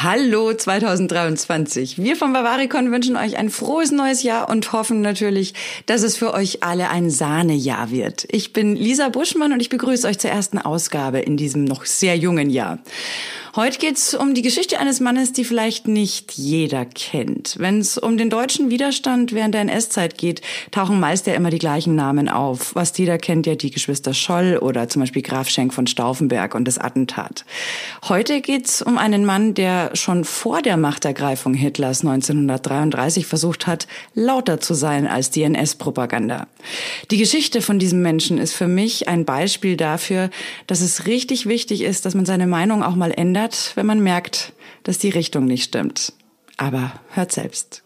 Hallo 2023. Wir vom Bavaricon wünschen euch ein frohes neues Jahr und hoffen natürlich, dass es für euch alle ein Sahnejahr wird. Ich bin Lisa Buschmann und ich begrüße euch zur ersten Ausgabe in diesem noch sehr jungen Jahr. Heute geht's um die Geschichte eines Mannes, die vielleicht nicht jeder kennt. Wenn es um den deutschen Widerstand während der NS-Zeit geht, tauchen meist ja immer die gleichen Namen auf. Was jeder kennt ja die Geschwister Scholl oder zum Beispiel Graf Schenk von Stauffenberg und das Attentat. Heute geht's um einen Mann, der schon vor der Machtergreifung Hitlers 1933 versucht hat, lauter zu sein als die NS-Propaganda. Die Geschichte von diesem Menschen ist für mich ein Beispiel dafür, dass es richtig wichtig ist, dass man seine Meinung auch mal ändert ändert, wenn man merkt, dass die Richtung nicht stimmt. Aber hört selbst.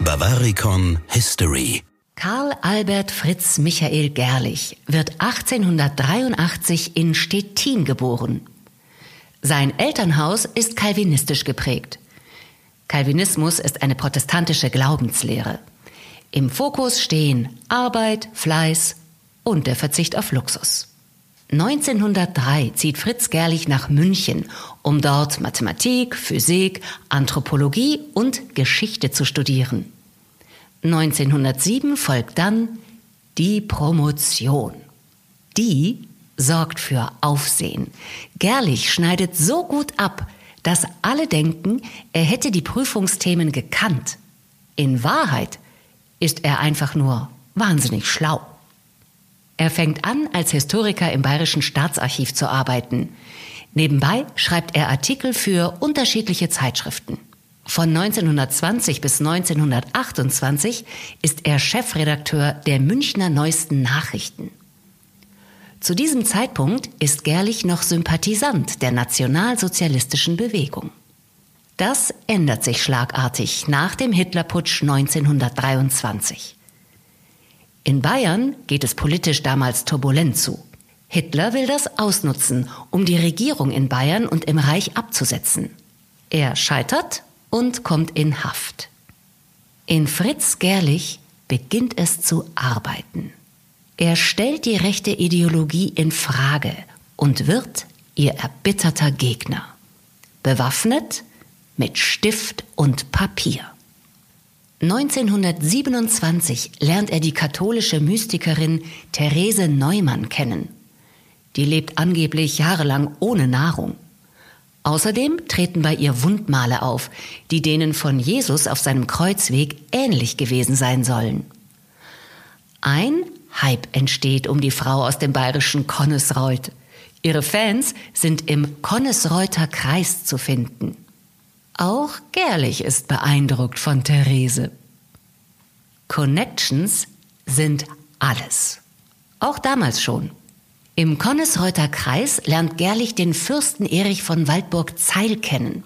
Bavaricon History Karl Albert Fritz Michael Gerlich wird 1883 in Stettin geboren. Sein Elternhaus ist kalvinistisch geprägt. Calvinismus ist eine protestantische Glaubenslehre. Im Fokus stehen Arbeit, Fleiß und der Verzicht auf Luxus. 1903 zieht Fritz Gerlich nach München, um dort Mathematik, Physik, Anthropologie und Geschichte zu studieren. 1907 folgt dann die Promotion. Die sorgt für Aufsehen. Gerlich schneidet so gut ab, dass alle denken, er hätte die Prüfungsthemen gekannt. In Wahrheit ist er einfach nur wahnsinnig schlau. Er fängt an, als Historiker im Bayerischen Staatsarchiv zu arbeiten. Nebenbei schreibt er Artikel für unterschiedliche Zeitschriften. Von 1920 bis 1928 ist er Chefredakteur der Münchner Neuesten Nachrichten. Zu diesem Zeitpunkt ist Gerlich noch Sympathisant der nationalsozialistischen Bewegung. Das ändert sich schlagartig nach dem Hitlerputsch 1923. In Bayern geht es politisch damals turbulent zu. Hitler will das ausnutzen, um die Regierung in Bayern und im Reich abzusetzen. Er scheitert und kommt in Haft. In Fritz Gerlich beginnt es zu arbeiten. Er stellt die rechte Ideologie in Frage und wird ihr erbitterter Gegner. Bewaffnet mit Stift und Papier. 1927 lernt er die katholische Mystikerin Therese Neumann kennen. Die lebt angeblich jahrelang ohne Nahrung. Außerdem treten bei ihr Wundmale auf, die denen von Jesus auf seinem Kreuzweg ähnlich gewesen sein sollen. Ein Hype entsteht um die Frau aus dem bayerischen Konnesreuth. Ihre Fans sind im Konnesreuther Kreis zu finden. Auch Gerlich ist beeindruckt von Therese. Connections sind alles. Auch damals schon. Im Konnesreuter Kreis lernt Gerlich den Fürsten Erich von Waldburg-Zeil kennen.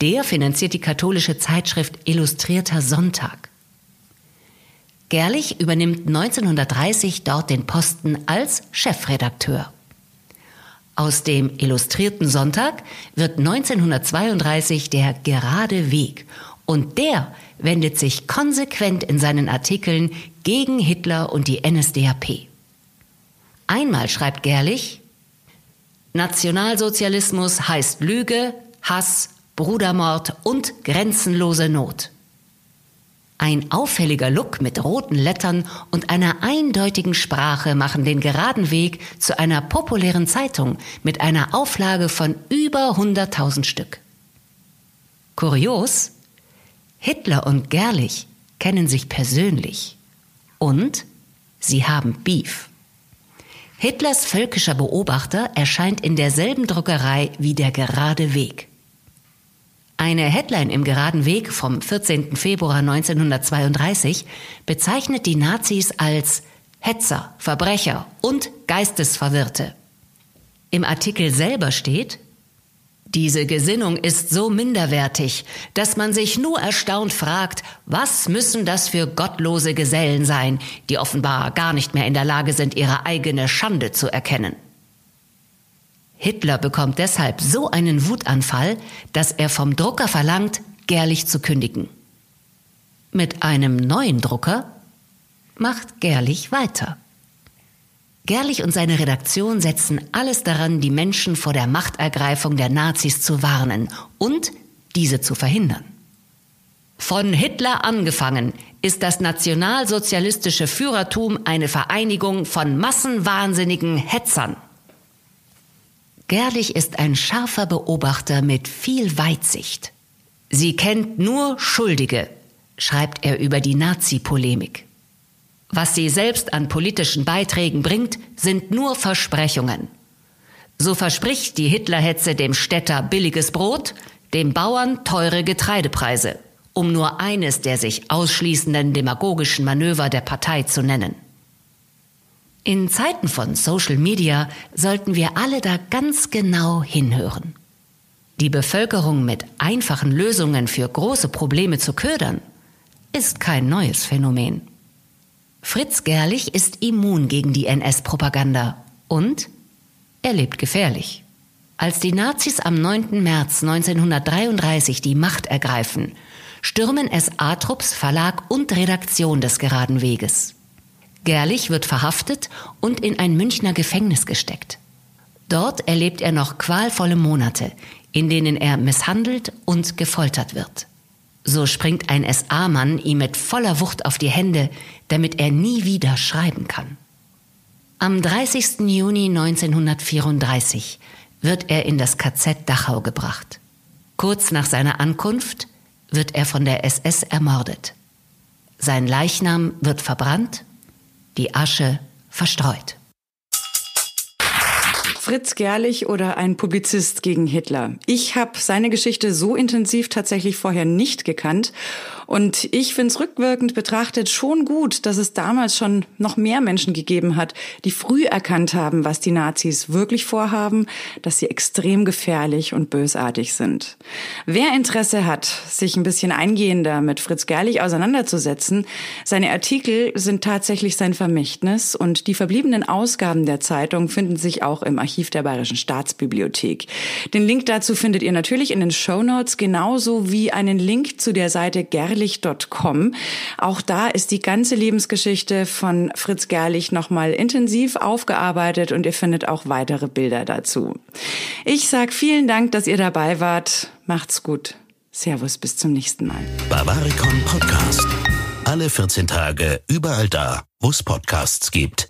Der finanziert die katholische Zeitschrift Illustrierter Sonntag. Gerlich übernimmt 1930 dort den Posten als Chefredakteur. Aus dem Illustrierten Sonntag wird 1932 der Gerade Weg und der wendet sich konsequent in seinen Artikeln gegen Hitler und die NSDAP. Einmal schreibt Gerlich, Nationalsozialismus heißt Lüge, Hass, Brudermord und grenzenlose Not. Ein auffälliger Look mit roten Lettern und einer eindeutigen Sprache machen den geraden Weg zu einer populären Zeitung mit einer Auflage von über 100.000 Stück. Kurios, Hitler und Gerlich kennen sich persönlich und sie haben Beef. Hitlers völkischer Beobachter erscheint in derselben Druckerei wie der Gerade Weg. Eine Headline im Geraden Weg vom 14. Februar 1932 bezeichnet die Nazis als Hetzer, Verbrecher und Geistesverwirrte. Im Artikel selber steht, diese Gesinnung ist so minderwertig, dass man sich nur erstaunt fragt, was müssen das für gottlose Gesellen sein, die offenbar gar nicht mehr in der Lage sind, ihre eigene Schande zu erkennen. Hitler bekommt deshalb so einen Wutanfall, dass er vom Drucker verlangt, Gerlich zu kündigen. Mit einem neuen Drucker macht Gerlich weiter. Gerlich und seine Redaktion setzen alles daran, die Menschen vor der Machtergreifung der Nazis zu warnen und diese zu verhindern. Von Hitler angefangen ist das nationalsozialistische Führertum eine Vereinigung von massenwahnsinnigen Hetzern. Gerlich ist ein scharfer Beobachter mit viel Weitsicht. Sie kennt nur Schuldige, schreibt er über die Nazi-Polemik. Was sie selbst an politischen Beiträgen bringt, sind nur Versprechungen. So verspricht die Hitlerhetze dem Städter billiges Brot, dem Bauern teure Getreidepreise, um nur eines der sich ausschließenden demagogischen Manöver der Partei zu nennen. In Zeiten von Social Media sollten wir alle da ganz genau hinhören. Die Bevölkerung mit einfachen Lösungen für große Probleme zu ködern, ist kein neues Phänomen. Fritz Gerlich ist immun gegen die NS-Propaganda und er lebt gefährlich. Als die Nazis am 9. März 1933 die Macht ergreifen, stürmen es Atrupps Verlag und Redaktion des geraden Weges. Gerlich wird verhaftet und in ein Münchner Gefängnis gesteckt. Dort erlebt er noch qualvolle Monate, in denen er misshandelt und gefoltert wird. So springt ein SA-Mann ihm mit voller Wucht auf die Hände, damit er nie wieder schreiben kann. Am 30. Juni 1934 wird er in das KZ Dachau gebracht. Kurz nach seiner Ankunft wird er von der SS ermordet. Sein Leichnam wird verbrannt, die Asche verstreut. Fritz Gerlich oder ein Publizist gegen Hitler. Ich habe seine Geschichte so intensiv tatsächlich vorher nicht gekannt. Und ich finde es rückwirkend betrachtet schon gut, dass es damals schon noch mehr Menschen gegeben hat, die früh erkannt haben, was die Nazis wirklich vorhaben, dass sie extrem gefährlich und bösartig sind. Wer Interesse hat, sich ein bisschen eingehender mit Fritz Gerlich auseinanderzusetzen, seine Artikel sind tatsächlich sein Vermächtnis und die verbliebenen Ausgaben der Zeitung finden sich auch im Archiv der Bayerischen Staatsbibliothek. Den Link dazu findet ihr natürlich in den Show Notes, genauso wie einen Link zu der Seite gerlich.com. Auch da ist die ganze Lebensgeschichte von Fritz Gerlich nochmal intensiv aufgearbeitet und ihr findet auch weitere Bilder dazu. Ich sag vielen Dank, dass ihr dabei wart. Macht's gut. Servus, bis zum nächsten Mal. Bavaricon Podcast. Alle 14 Tage, überall da, wo es Podcasts gibt.